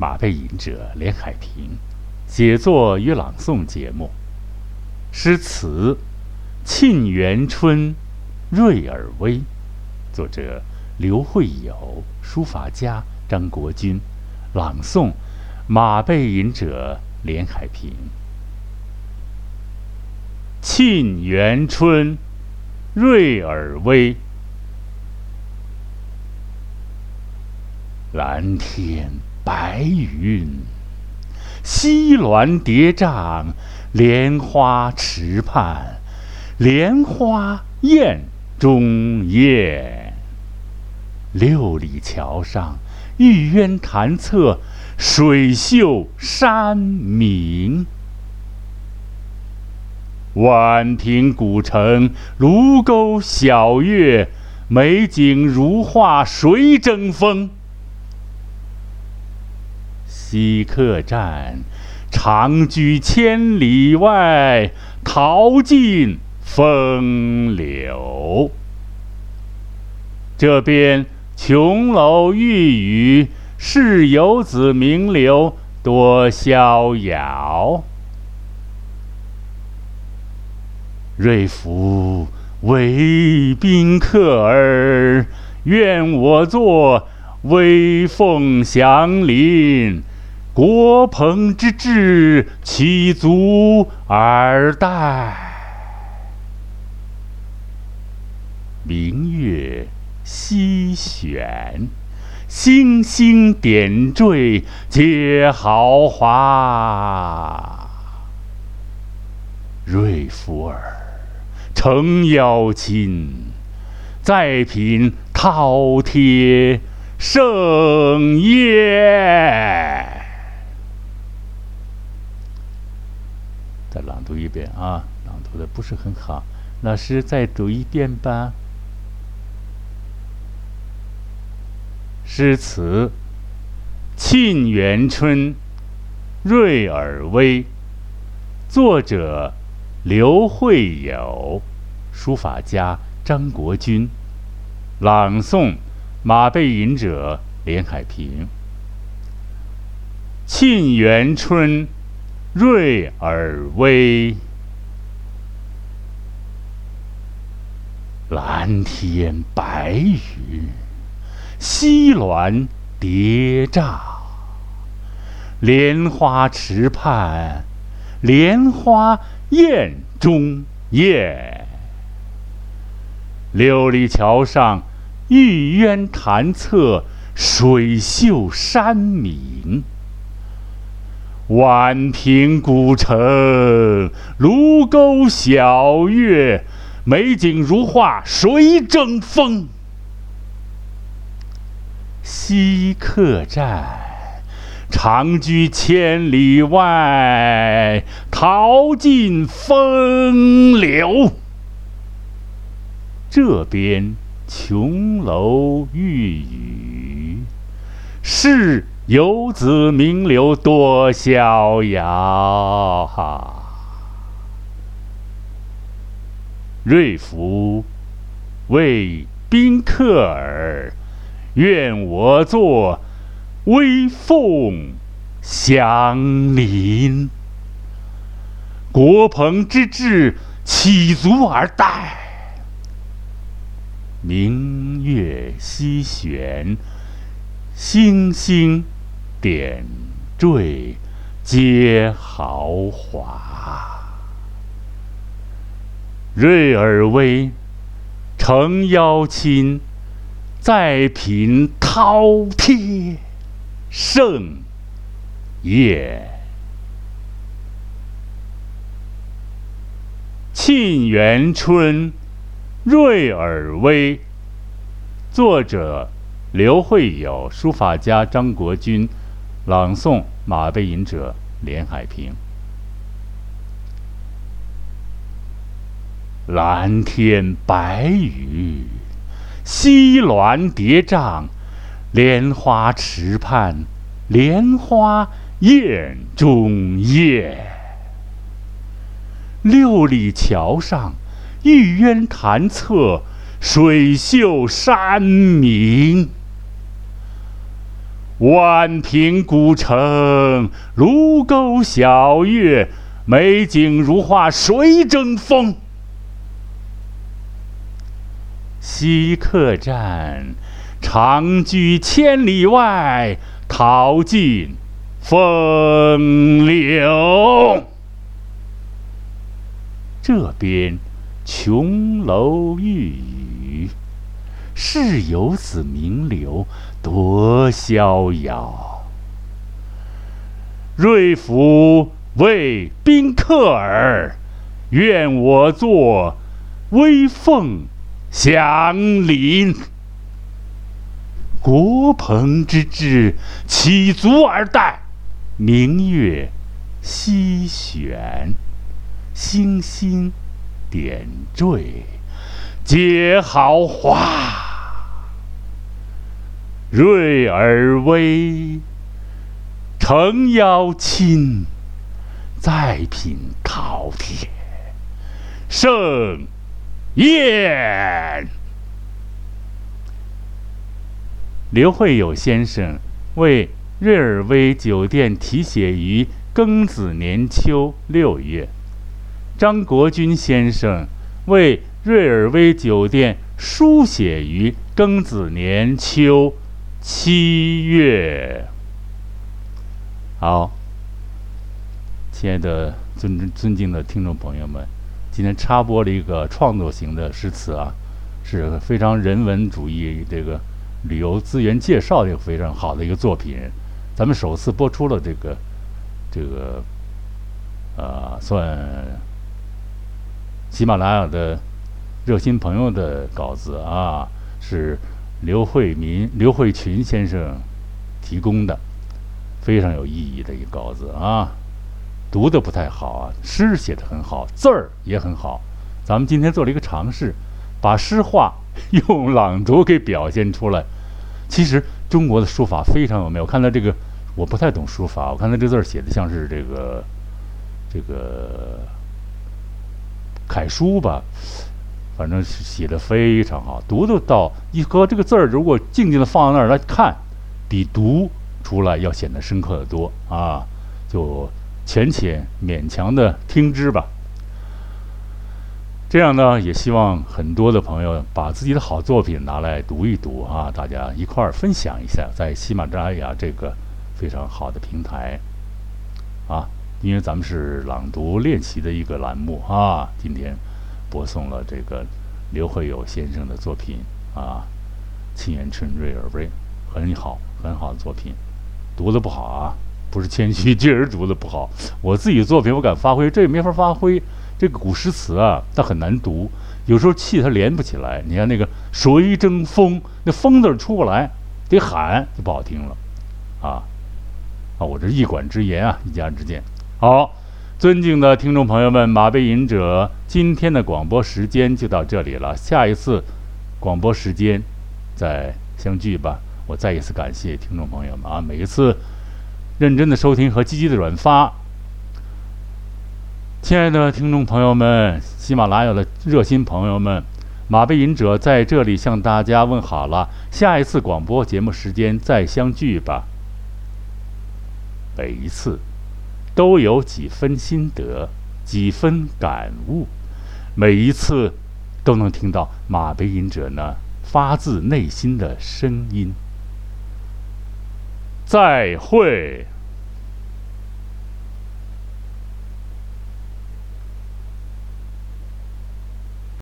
马背吟者连海平写作与朗诵节目。诗词《沁园春·瑞尔威》，作者刘慧友，书法家张国军，朗诵马背吟者连海平。《沁园春·瑞尔威》蓝天。白云，西峦叠嶂，莲花池畔，莲花艳中艳。六里桥上，玉渊潭侧，水秀山明。宛平古城，卢沟晓月，美景如画，谁争锋？西客站，长居千里外，淘尽风流。这边琼楼玉宇，是游子名流多逍遥。瑞福为宾客儿，愿我做威风祥林。国朋之志，岂足尔待？明月西悬，星星点缀，皆豪华。瑞福尔，诚邀亲，再品饕餮盛宴。再朗读一遍啊！朗读的不是很好，老师再读一遍吧。诗词《沁园春·瑞尔威》，作者刘慧友，书法家张国军，朗诵马背吟者连海平，《沁园春》。瑞尔威，蓝天白云，西峦叠嶂，莲花池畔，莲花艳中艳。六里桥上，玉渊潭侧，水秀山明。宛平古城，卢沟晓月，美景如画，谁争锋？西客站，长居千里外，淘尽风流。这边琼楼玉宇，是。游子名流多逍遥，哈！瑞福为宾客耳，愿我作威风祥林。国鹏之志，岂足而待？明月西悬，星星。点缀皆豪华，瑞尔威诚邀亲，再品饕餮盛宴。《沁园春·瑞尔威》，作者刘慧友，书法家张国军。朗诵马背吟者连海平。蓝天白云，西峦叠嶂，莲花池畔，莲花艳中艳。六里桥上，玉渊潭侧，水秀山明。宛平古城，卢沟晓月，美景如画，谁争锋？西客栈，长居千里外，淘尽风流。这边琼楼玉宇，是游子名流多逍遥。瑞府为宾客耳，愿我作微凤祥林。国鹏之志，岂足而待？明月西悬。星星点缀，皆豪华。瑞而微，诚邀亲，再品饕餮盛宴。刘慧友先生为瑞尔威酒店题写于庚子年秋六月。张国军先生为瑞尔威酒店书写于庚子年秋七月。好，亲爱的尊尊敬的听众朋友们，今天插播了一个创作型的诗词啊，是非常人文主义这个旅游资源介绍的一个非常好的一个作品。咱们首次播出了这个这个呃算。喜马拉雅的热心朋友的稿子啊，是刘慧民、刘慧群先生提供的，非常有意义的一个稿子啊。读的不太好啊，诗写的很好，字儿也很好。咱们今天做了一个尝试，把诗画用朗读给表现出来。其实中国的书法非常有妙。我看到这个，我不太懂书法，我看他这字儿写的像是这个，这个。楷书吧，反正写的非常好，读得到一和这个字儿，如果静静的放在那儿来看，比读出来要显得深刻的多啊！就浅浅勉强的听之吧。这样呢，也希望很多的朋友把自己的好作品拿来读一读啊，大家一块儿分享一下，在喜马拉雅这个非常好的平台啊。因为咱们是朗读练习的一个栏目啊，今天播送了这个刘慧友先生的作品啊，《沁园春·瑞尔威》，很好，很好的作品。读的不好啊，不是谦虚，确实读的不好。我自己作品我敢发挥，这也没法发挥。这个古诗词啊，它很难读，有时候气它连不起来。你看那个“谁争锋”，那“锋”字出不来，得喊就不好听了啊啊！我这一管之言啊，一家之见。好，尊敬的听众朋友们，马背吟者，今天的广播时间就到这里了。下一次广播时间再相聚吧。我再一次感谢听众朋友们啊，每一次认真的收听和积极的转发。亲爱的听众朋友们，喜马拉雅的热心朋友们，马背吟者在这里向大家问好了。下一次广播节目时间再相聚吧。每一次。都有几分心得，几分感悟，每一次都能听到马背吟者呢发自内心的声音。再会。